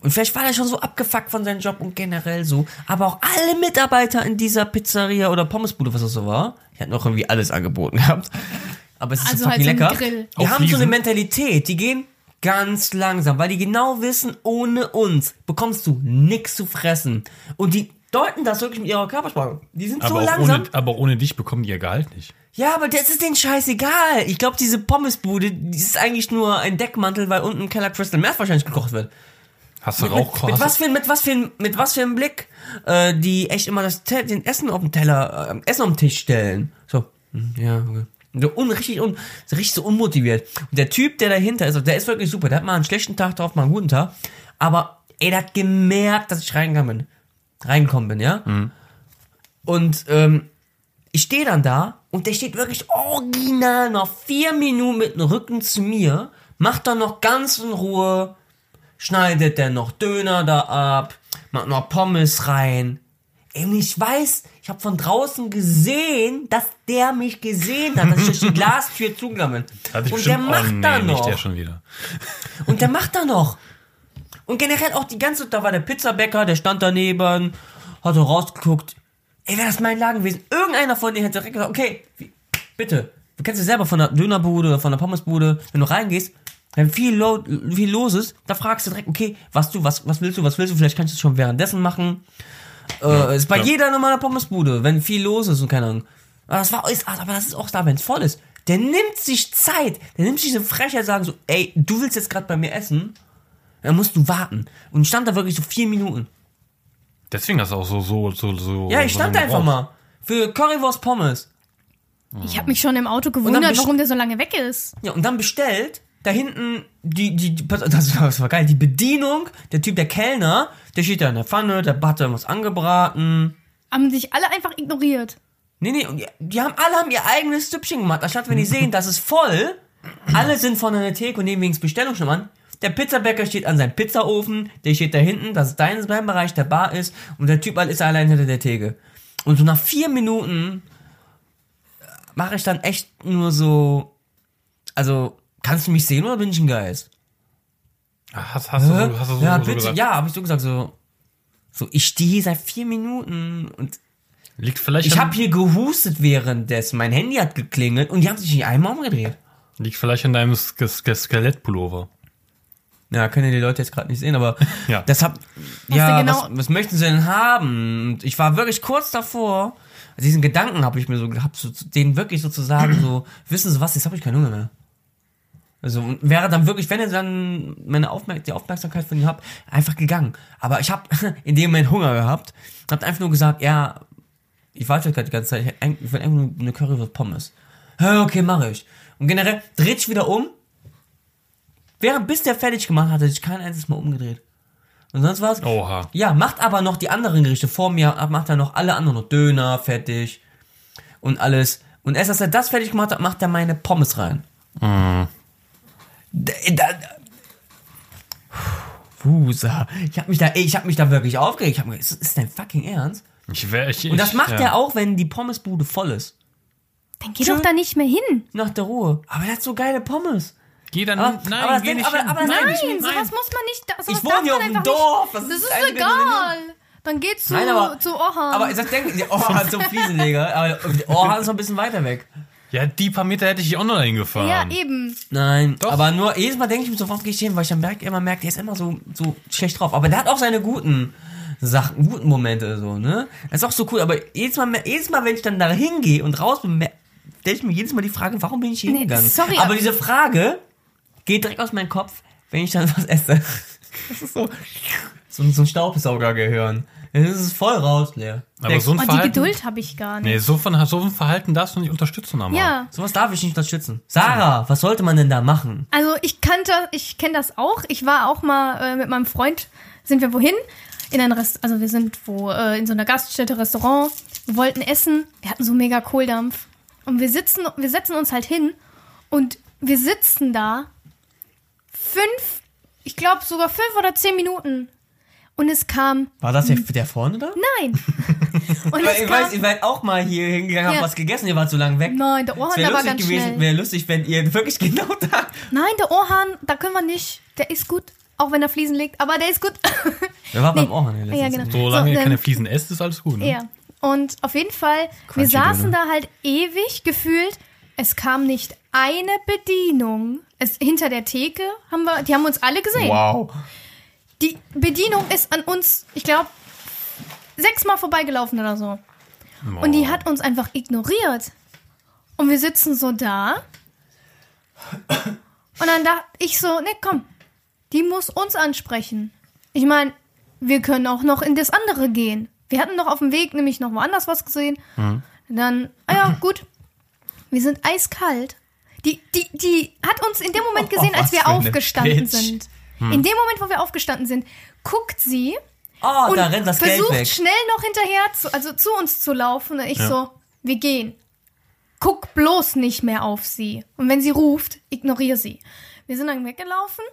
Und vielleicht war er schon so abgefuckt von seinem Job und generell so. Aber auch alle Mitarbeiter in dieser Pizzeria oder Pommesbude, was das so war, die hatten auch irgendwie alles angeboten gehabt. Aber es ist Also so halt fucking so ein lecker. Grill. Die Auf haben so eine Fliesen. Mentalität. Die gehen ganz langsam, weil die genau wissen, ohne uns bekommst du nix zu fressen. Und die deuten das wirklich mit ihrer Körpersprache. Die sind so aber, auch langsam. ohne, aber ohne dich bekommen die ihr Gehalt nicht. Ja, aber das ist denen scheißegal. Ich glaube, diese Pommesbude, die ist eigentlich nur ein Deckmantel, weil unten im Keller Crystal Meth wahrscheinlich gekocht wird. Hast du Mit, Rauch? mit, hast was für, ein- mit was für, mit was für einem Blick, äh, die echt immer das den Essen auf dem Teller, äh, Essen auf den Tisch stellen. So, hm, ja, okay. So un, richtig, un, so richtig so unmotiviert. Und der Typ, der dahinter ist, der ist wirklich super. Der hat mal einen schlechten Tag drauf, mal einen guten Tag. Aber ey, der hat gemerkt, dass ich reingekommen bin. Reingekommen bin, ja? Und ähm, ich stehe dann da und der steht wirklich original noch vier Minuten mit dem Rücken zu mir, macht dann noch ganz in Ruhe, schneidet der noch Döner da ab, macht noch Pommes rein. Ey, und ich weiß, ich habe von draußen gesehen, dass der mich gesehen hat, dass ich durch die [LAUGHS] Glastür zugegangen bin. Und der macht oh, nee, da noch. der schon wieder. [LAUGHS] Und der macht da noch. Und generell auch die ganze, da war der Pizzabäcker, der stand daneben, hat so rausgeguckt. Ey, wäre das mein Laden gewesen. Irgendeiner von denen hätte direkt gesagt, okay, bitte, du kennst ja selber von der Dönerbude oder von der Pommesbude, wenn du reingehst, wenn viel, lo viel los ist, da fragst du direkt, okay, was du, was, was willst du, was willst du, vielleicht kannst du es schon währenddessen machen. Äh, ist bei ja. jeder normalen Pommesbude, wenn viel los ist und keine Ahnung. Aber das war, ist, aber das ist auch da, wenn es voll ist. Der nimmt sich Zeit, der nimmt sich diese Frechheit sagen so, ey, du willst jetzt gerade bei mir essen, dann musst du warten. Und ich stand da wirklich so vier Minuten. Deswegen hast du auch so, so, so, so. Ja, ich so stand lange einfach mal. Für Currywurst Pommes. Ich habe mich schon im Auto gewundert, warum der so lange weg ist. Ja, und dann bestellt, da hinten, die, die, das, das war geil, die Bedienung, der Typ, der Kellner, der steht da in der Pfanne, der Butter was angebraten. Haben sich alle einfach ignoriert. Nee, nee, die, die haben alle haben ihr eigenes Süppchen gemacht. Anstatt wenn die [LAUGHS] sehen, das ist voll, alle sind vorne an der Theke und nehmen wenigstens Bestellung schon an. Der Pizzabäcker steht an seinem Pizzaofen, der steht da hinten, das ist dein, Bereich, der Bar ist, und der Typ halt ist allein hinter der Theke. Und so nach vier Minuten mache ich dann echt nur so, also, kannst du mich sehen oder bin ich ein Geist? Hast, hast, du so, hast du so, ja, so bitte, gesagt? ja, habe ich so gesagt, so, so, ich stehe hier seit vier Minuten und Liegt vielleicht, ich habe hier gehustet währenddessen. Mein Handy hat geklingelt und die haben sich nicht einmal umgedreht. liegt vielleicht an deinem Ske Ske Skelettpullover. Ja, können ja die Leute jetzt gerade nicht sehen, aber [LAUGHS] Ja. deshalb, ja, du genau- was, was möchten sie denn haben? Und ich war wirklich kurz davor, also diesen Gedanken habe ich mir so gehabt, so, denen wirklich so zu sagen, so, wissen Sie was, jetzt habe ich keinen Hunger mehr. Also wäre dann wirklich, wenn ihr dann meine Aufmerk die Aufmerksamkeit von ihnen habt, einfach gegangen. Aber ich habe [LAUGHS] in dem Moment Hunger gehabt, habt einfach nur gesagt, ja, ich warte gerade die ganze Zeit, ich, will einfach nur eine Currywurst Pommes. Okay, mache ich. Und generell dreht sich wieder um. Während bis der fertig gemacht hat, hat sich kein einziges Mal umgedreht. Und sonst war's. Oha. Ja, macht aber noch die anderen Gerichte vor mir, macht er noch alle anderen noch Döner fertig und alles. Und erst als er das fertig gemacht hat, macht er meine Pommes rein. Mhm. Da, da, Wusa. Ich hab mich da, ey, ich hab mich da wirklich aufgeregt. Ich hab mir, ist, ist dein fucking Ernst? Ich wär, ich, Und das ich, macht ja. er auch, wenn die Pommesbude voll ist. Dann geh doch da nicht mehr hin. Nach der Ruhe. Aber er hat so geile Pommes. Geh dann, Aber- nein, aber das geh Ding- nicht aber- hin. aber nein, Nein, nein. sowas muss man nicht. Sowas Ich wohne hier auf dem Dorf. Das. Das ist ist egal. Dann geh zu, Nein, aber- zu Orhan. Aber das denken, der Orhan zum [LAUGHS] Fliesenleger. Aber Orhan ist noch ein bisschen weiter weg. Ja, die paar Meter hätte ich auch noch hingefahren. ja, eben. Nein, Doch. aber nur jedes Mal denke ich mir so, warum gehe ich hin? Weil ich dann merke, immer merke, der ist immer so, so schlecht drauf. Aber der hat auch seine guten Sachen, guten Momente so, ne? Das ist auch so cool. Aber jedes Mal, jedes Mal, wenn ich dann da hingehe und raus bin, stelle ich mir jedes Mal die Frage, warum bin ich hier Nee, hingegangen? sorry, aber aber- diese Frage geht direkt aus meinem Kopf, wenn ich dann [LAUGHS] was esse. Das ist so, so, so ein Staubsaugergehirn. Es ist voll raus, leer. Aber so ein Oh, die Verhalten. Geduld habe ich gar nicht. Nee, so, von, so ein Verhalten darfst du nicht unterstützen, aber. Ja. Sowas darf ich nicht unterstützen. Sarah, was sollte man denn da machen? Also ich kannte, ich kenne das auch. Ich war auch mal äh, mit meinem Freund, sind wir wohin? In ein Rest, also wir sind wo äh, in so einer Gaststätte, Restaurant. Wir wollten essen. Wir hatten so mega Kohldampf und wir sitzen, wir setzen uns halt hin und wir sitzen da fünf, ich glaube sogar fünf oder zehn Minuten und es kam War das der, der vorne da? nein. [LAUGHS] Und Weil es ich kam, weiß, ihr seid auch mal hier hingegangen, habt Ja. was gegessen, ihr wart so lange weg. nein, der wäre der war lustig ganz gewesen, schnell. wäre lustig, wenn ihr [LAUGHS] wirklich genau da. Nein, der Orhan, da können wir nicht. Der ist gut, auch wenn er Fliesen legt, aber der ist gut. [LAUGHS] Wer war beim Nee. Ohren hier Ja, letztens? genau. Solange So, ihr keine Fliesen esst, ist alles gut. Ne? Ja. Und auf jeden Fall, wir Crunchy saßen da halt ewig gefühlt. Es kam nicht eine Bedienung. Es, hinter der Theke haben wir, die haben uns alle gesehen. Wow. Die Bedienung ist an uns, ich glaube, sechsmal vorbeigelaufen oder so. Und die hat uns einfach ignoriert. Und wir sitzen so da. Und dann dachte ich so, ne, komm, die muss uns ansprechen. Ich meine, wir können auch noch in das andere gehen. Wir hatten noch auf dem Weg nämlich noch woanders was gesehen. Dann, ah ja, gut. Wir sind eiskalt. Die, die, die hat uns in dem Moment gesehen, Oh, als wir aufgestanden Bitch. sind. In dem Moment, wo wir aufgestanden sind, guckt sie Oh, und da rennt das Geld versucht weg. schnell noch hinterher, zu, also zu uns zu laufen. Und ich Ja. so, wir gehen. Guck bloß nicht mehr auf sie. Und wenn sie ruft, ignoriere sie. Wir sind dann weggelaufen.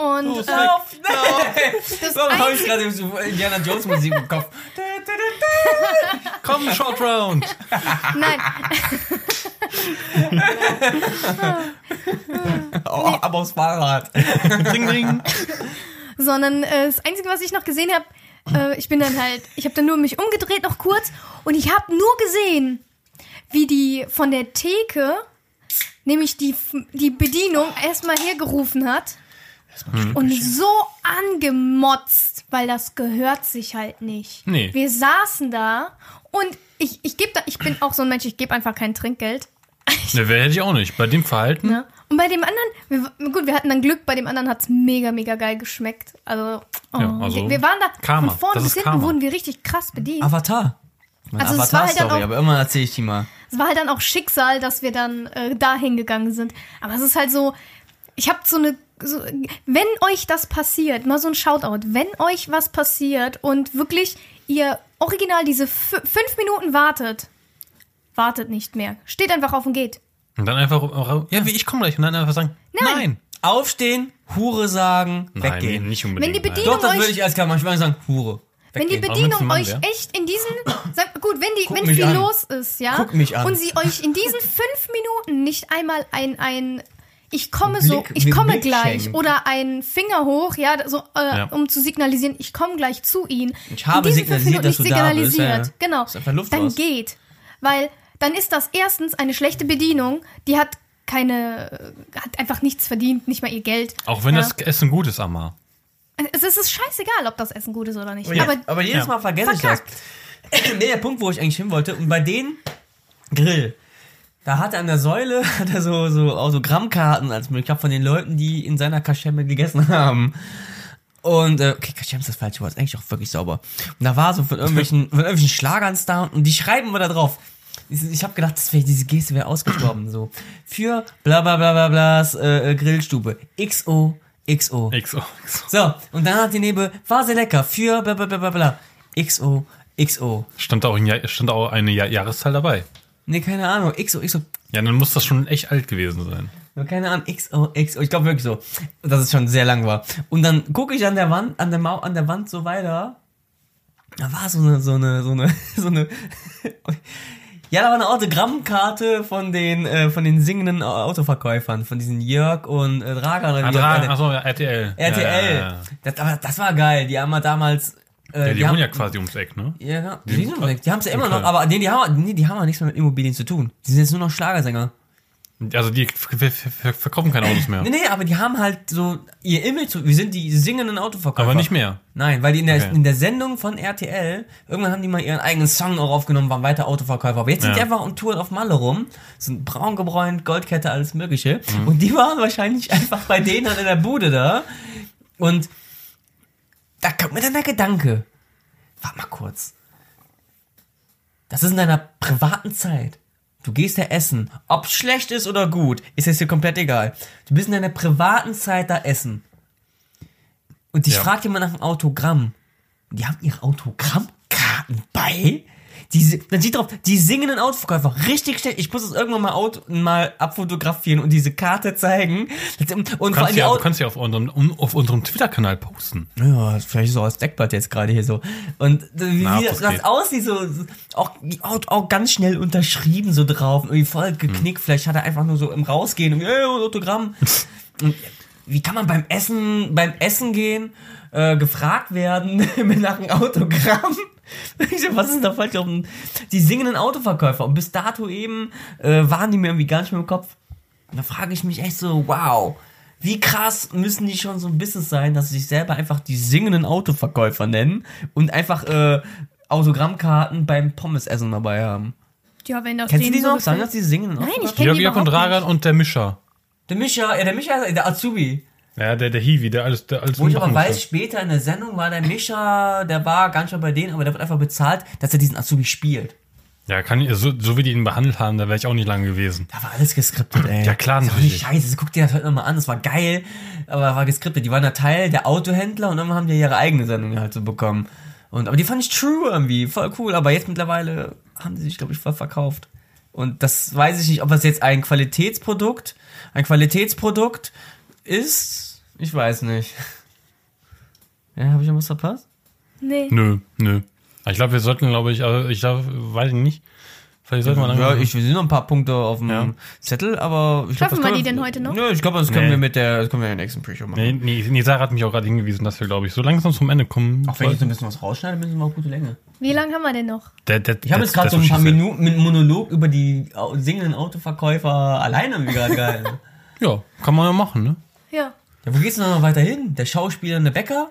Und äh, Lauf! [LAUGHS] das Warum habe ich gerade so Indiana Jones Musik im Kopf? [LAUGHS] Komm, Short Round. nein, [LAUGHS] Oh, aber aufs Fahrrad. Ding, ding. sondern äh, das Einzige, was ich noch gesehen habe, äh, ich bin dann halt, ich habe dann nur mich umgedreht noch kurz und ich habe nur gesehen, wie die von der Theke, nämlich die, die Bedienung, erstmal hergerufen hat und so angemotzt, weil das gehört sich halt nicht. Nee. Wir saßen da und ich, ich gebe da, ich bin auch so ein Mensch, ich gebe einfach kein Trinkgeld. [LAUGHS] Ne, wer hätte ich auch nicht. Bei dem Verhalten. Ne? Und bei dem anderen, wir, gut, wir hatten dann Glück, bei dem anderen hat's mega, mega geil geschmeckt. Also, oh, Ja, also wir, wir waren da, Karma. von vorne bis hinten Karma. wurden wir richtig krass bedient. Avatar. Meine Also es war halt dann Avatar-Story, auch- aber immer erzähle ich die mal. Es war halt dann auch Schicksal, dass wir dann äh, dahin gegangen sind. Aber es ist halt so, ich habe so eine, so, wenn euch das passiert, mal so ein Shoutout, wenn euch was passiert und wirklich ihr original diese fü- fünf Minuten wartet, wartet nicht mehr. Steht einfach auf und geht. Und dann einfach, ja, wie ich komme gleich. Und dann einfach sagen, Nein. nein. Aufstehen, Hure sagen, Nein, weggehen. nicht unbedingt. Wenn die. Bedienung Doch, das euch- würde ich als. Ich würde sagen, Hure. Wenn die Bedienung Mann euch wär. echt in diesen, [LAUGHS] sag, gut, wenn die, Guck wenn viel an. los ist, ja, Guck mich an. und sie euch in diesen fünf Minuten nicht einmal ein, ein, ich komme Blick- so, ich komme Blick gleich schenken. oder ein Finger hoch, ja, so, äh, Ja. um zu signalisieren, ich komme gleich zu ihnen. Ich habe in diesen fünf signalisiert, Minuten dass nicht du da bist, signalisiert, ja. genau, Ist einfach Luft dann raus. geht, weil dann ist das erstens eine schlechte Bedienung, die hat keine, hat einfach nichts verdient, nicht mal ihr Geld. Auch wenn ja. das Essen gut ist, Amma. es ist, scheißegal, ob das Essen gut ist oder nicht. Ja, Aber aber, jedes Ja. Mal vergesse ich das. [CLEARS THROAT] nee, der Punkt, wo ich eigentlich hin wollte, und bei den Grill, da hat er an der Säule [LAUGHS] hat er so, so Autogrammkarten als Möglichkeit von den Leuten, die in seiner Kaschemme gegessen haben. Und, äh, okay, Kaschemme ist das falsche Wort, ist eigentlich auch wirklich sauber. Und da war so von irgendwelchen, von irgendwelchen Schlagern da und die schreiben wir da drauf. Ich, habe gedacht, das wär, diese Geste wäre ausgestorben, so. Für bla bla bla bla blas äh, äh, Grillstube. XO, XO. XO. So, und dann hat die Nebe, war sehr lecker, für bla bla bla bla bla. XO, XO. Stand da auch, ein stand da auch eine Jahr, Jahreszahl dabei. Nee, keine Ahnung, XO, XO. Ja, dann muss das schon echt alt gewesen sein. Keine Ahnung, XO, XO. Ich glaube wirklich so, dass es schon sehr lang war. Und dann gucke ich an der Wand, an der Mau an der Wand so weiter. Da war so eine, so eine, so eine, [LAUGHS] so eine. [LAUGHS] Ja, da war eine Autogrammkarte von den, äh, von den singenden Autoverkäufern, von diesen Jörg und äh, Dragan. oder auch alle- Achso, ja, RTL. RTL. Ja, ja, ja. Das, aber das war geil. Die haben wir damals. Äh, ja die haben, wohnen ja quasi ums Eck, ne? Ja, genau. Die Die, sind- sind, die haben es ja immer Okay. noch, aber nee, die haben, nee, die haben ja nichts mehr mit Immobilien zu tun. Die sind jetzt nur noch Schlagersänger. Also die ver ver ver verkaufen keine Autos mehr. Nee, nee, aber die haben halt so ihr Image, wir sind die singenden Autoverkäufer. Aber nicht mehr. Nein, weil die in der, Okay. in der Sendung von RTL, irgendwann haben die mal ihren eigenen Song auch aufgenommen, waren weiter Autoverkäufer. Aber jetzt sind Ja. die einfach und touren auf Malle rum, sind braun gebräunt, Goldkette, alles mögliche. Mhm. Und die waren wahrscheinlich einfach bei denen dann in der Bude da. Und da kommt mir dann der Gedanke, warte mal kurz. Das ist in deiner privaten Zeit. Du gehst da essen. Ob schlecht ist oder gut, ist jetzt hier komplett egal. Du bist in deiner privaten Zeit da essen. Und dich Ja. fragt jemand nach einem Autogramm. Die haben ihre Autogrammkarten bei. Die, dann sieht drauf, die singenden Autoverkäufer, richtig schnell. Ich muss es irgendwann mal, Auto, mal abfotografieren und diese Karte zeigen. Und vor allem kannst, die ja, du kannst ja auf unserem, auf unserem Twitter-Kanal posten. ja, vielleicht so als Deckblatt jetzt gerade hier so. Und äh, wie, Na, wie das, das das aussieht, so, auch, auch, auch ganz schnell unterschrieben so drauf. Irgendwie voll geknickt. Vielleicht hat er einfach nur so im Rausgehen, und, hey, Autogramm. [LAUGHS] und wie kann man beim Essen, beim Essen gehen, äh, gefragt werden mit [LAUGHS] nach einem Autogramm? [LAUGHS] Was ist denn da falsch? Die singenden Autoverkäufer. Und bis dato eben äh, waren die mir irgendwie gar nicht mehr im Kopf. Und da frage ich mich echt so, wow, wie krass müssen die schon so ein Business sein, dass sie sich selber einfach die singenden Autoverkäufer nennen und einfach äh, Autogrammkarten beim Pommesessen dabei haben. ja, wenn das Kennst du die so noch? Sagen das gefällt. die singenden Nein, ich Autoverkäufer? kenn Jörg, die Jörg und überhaupt Dragan und der Mischer. Der Mischa, ja, der Mischa, der Azubi. Ja, der, der Hiwi, der alles, der alles Wo ich aber weiß, musste. später in der Sendung war der Mischa, der war gar nicht mal bei denen, aber der wird einfach bezahlt, dass er diesen Azubi spielt. Ja, kann ich, so, so wie die ihn behandelt haben, da wäre ich auch nicht lange gewesen. Da war alles geskriptet, ey. Ja, klar, Das natürlich. nicht scheiße. Guck dir das heute nochmal an. Das war geil, aber war geskriptet. Die waren da Teil der Autohändler und dann haben die ihre eigene Sendung halt so bekommen. Und, aber die fand ich true irgendwie. Voll cool. Aber jetzt mittlerweile haben die sich, glaube ich, voll verkauft. Und das weiß ich nicht, ob das jetzt ein Qualitätsprodukt, ein Qualitätsprodukt ist. Ich weiß nicht. Ja, habe ich noch was verpasst? Nee. Nö, nö. Ich glaube, wir sollten, glaube ich, also ich glaub, weiß ich nicht. Vielleicht sollten wir dann. Ja, ich wir sind noch ein paar Punkte auf dem Ja. Zettel, aber ich glaub, Schaffen das wir die denn heute noch? Nö, ich glaube, das können Nee. wir mit der, das können wir in der nächsten Pre-Show machen. Nee, nee, nee, Sarah hat mich auch gerade hingewiesen, dass wir, glaube ich, so langsam zum Ende kommen. Auch wenn ich so ein bisschen was rausschneide, müssen wir auf gute Länge. Wie lange haben wir denn noch? der, der, Ich habe jetzt gerade so ein paar Minuten mit Monolog über die singenden Autoverkäufer alleine gerade gehalten. [LAUGHS] Ja, kann man ja machen, ne? Ja. Ja, wo geht's denn noch weiter hin? Der Schauspieler der Bäcker?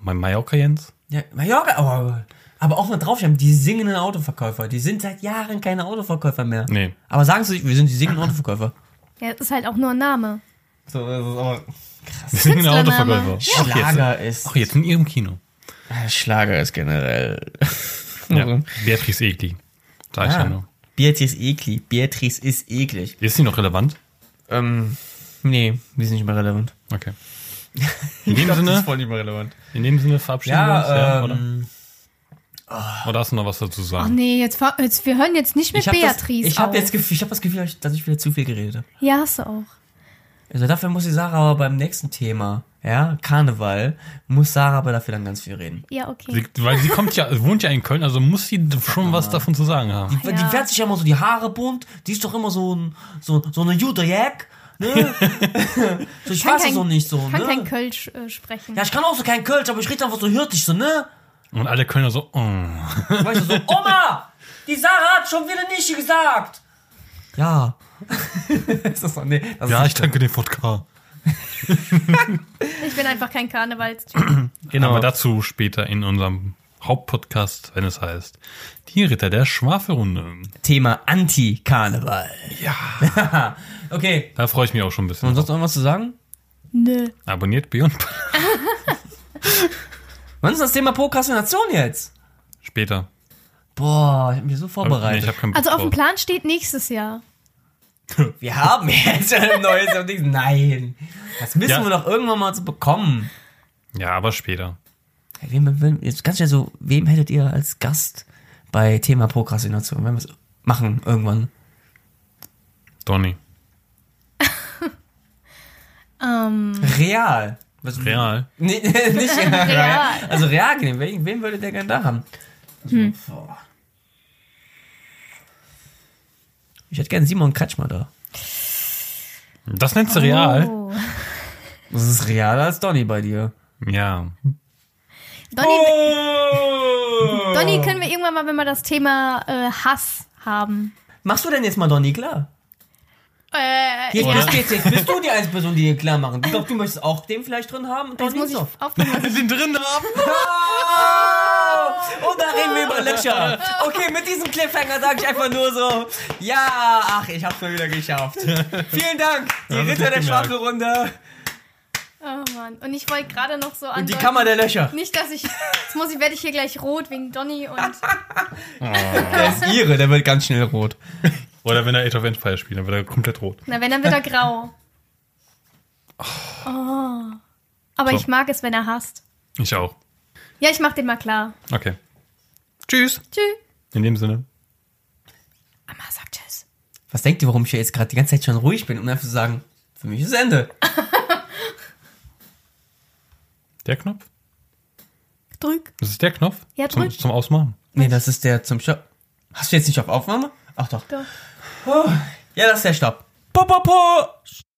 Mein Mallorca Jens. Ja, Mallorca, aber, aber auch mal draufschreiben, die singenden Autoverkäufer. Die sind seit Jahren keine Autoverkäufer mehr. Nee. Aber sagen Sie sich, wir sind die singenden Autoverkäufer. Ja, das ist halt auch nur ein Name. So, das ist aber Wir sind ein Künstlername. Autoverkäufer. Jetzt, Schlager ist. ach, jetzt in ihrem Kino. Schlager ist generell. Ja. Beatrice Egli. Sag ich ja Ah, nur. Beatrice eklig. Beatrice ist eklig. Ist sie noch relevant? Ähm, nee, die ist nicht mehr relevant. Okay. [LAUGHS] In dem Sinne, voll nicht mehr relevant. in dem Sinne verabschieden wir uns, Ja, ja, oder? ähm, Oder hast du noch was dazu zu Ach sagen? nee, jetzt, jetzt wir hören jetzt nicht mit ich habe das, Beatrice ich hab auf. jetzt ich habe das Gefühl, dass ich wieder zu viel geredet habe. Ja, hast du auch. Also dafür muss die Sarah aber beim nächsten Thema, ja, Karneval, muss Sarah aber dafür dann ganz viel reden. Ja, okay. Sie, weil sie kommt ja, wohnt ja in Köln, also muss sie schon was davon zu sagen haben. Die, Ja. die fährt sich ja immer so die Haare bunt, die ist doch immer so ein, so, so eine Jude-Jack, ne? [LAUGHS] so, ich weiß es noch nicht so, Ich kann kein ne? Kölsch äh, sprechen. Ja, ich kann auch so kein Kölsch, aber ich rede einfach so hürtig, so, ne? Und alle Kölner so, oh. Weißt du, so, [LAUGHS] Oma, die Sarah hat schon wieder nicht gesagt. Ja. [LAUGHS] das doch, nee, das Ja, ist ich danke den Wodka. Ich bin einfach kein Karnevalstyp. [CLEARS THROAT] genau. Aber dazu später in unserem Hauptpodcast, wenn es heißt, die Ritter der Schwafelrunde. Thema Anti-Karneval. Ja. Okay. Da freue ich mich auch schon ein bisschen. Und sonst noch was zu sagen? Nö. Abonniert Beyond [LAUGHS] Wann ist das Thema Prokrastination jetzt? später. Boah, ich hab mich so Nee, vorbereitet. Bock Also auf dem. Plan steht nächstes Jahr. [LAUGHS] wir haben jetzt ein neues. Nein. Das müssen Ja. wir doch irgendwann mal so bekommen. Ja, aber später. Hey, Wem, wem, jetzt ganz schnell so, wem hättet ihr als Gast bei Thema Prokrastination? Wenn wir es machen irgendwann. Donny. Ähm, Real. Was, Real. Nee, [LAUGHS] nicht real. [LAUGHS] Real. Also real genehm. Wen, wen würdet ihr gerne da haben? Hm. Boah. Ich hätte gerne Simon Kretschmer da. Das nennst du real? Oh. [LAUGHS] Das ist realer als Donny bei dir. Ja. Donny, Oh! Donny können wir irgendwann mal, wenn wir das Thema äh, Hass haben. Machst du denn jetzt mal Donny klar? Äh, Jetzt, ja. bist, jetzt, jetzt bist du die einzige Person, die dir klar machen. Ich glaube, du möchtest auch den vielleicht drin haben und Jetzt Donny muss ich aufpassen, was ich [LAUGHS] Den drin haben. Oh, und da reden wir über Löcher. [LAUGHS] Okay, mit diesem Cliffhanger sage ich einfach nur so, ja, ach, ich hab's mal wieder geschafft. Vielen Dank, die Sie Ritter der gemerkt. Schwafelrunde Oh Mann. Und ich wollte gerade noch so und die Kammer der Löcher. Nicht, dass ich. Jetzt muss ich, werde ich hier gleich rot wegen Donny und. [LAUGHS] Der ist ihre, der wird ganz schnell rot. Oder wenn er Age of Empires spielt, dann wird er komplett rot. Na, wenn, dann wird er [LAUGHS] grau. Oh. Aber So. ich mag es, wenn er hasst. Ich auch. Ja, ich mach den mal klar. Okay. Tschüss. Tschüss. In dem Sinne. Mama sagt Tschüss. Was denkt ihr, warum ich hier jetzt gerade die ganze Zeit schon ruhig bin, um einfach zu sagen, für mich ist Ende. [LAUGHS] Der Knopf? Drück. Das ist der Knopf? Ja, zum, drück. zum Ausmachen. Nee, das ist der zum Stopp. Hast du jetzt nicht auf Aufnahme? Ach doch. Doch. Ja, das ist der Stopp. Po, po, po.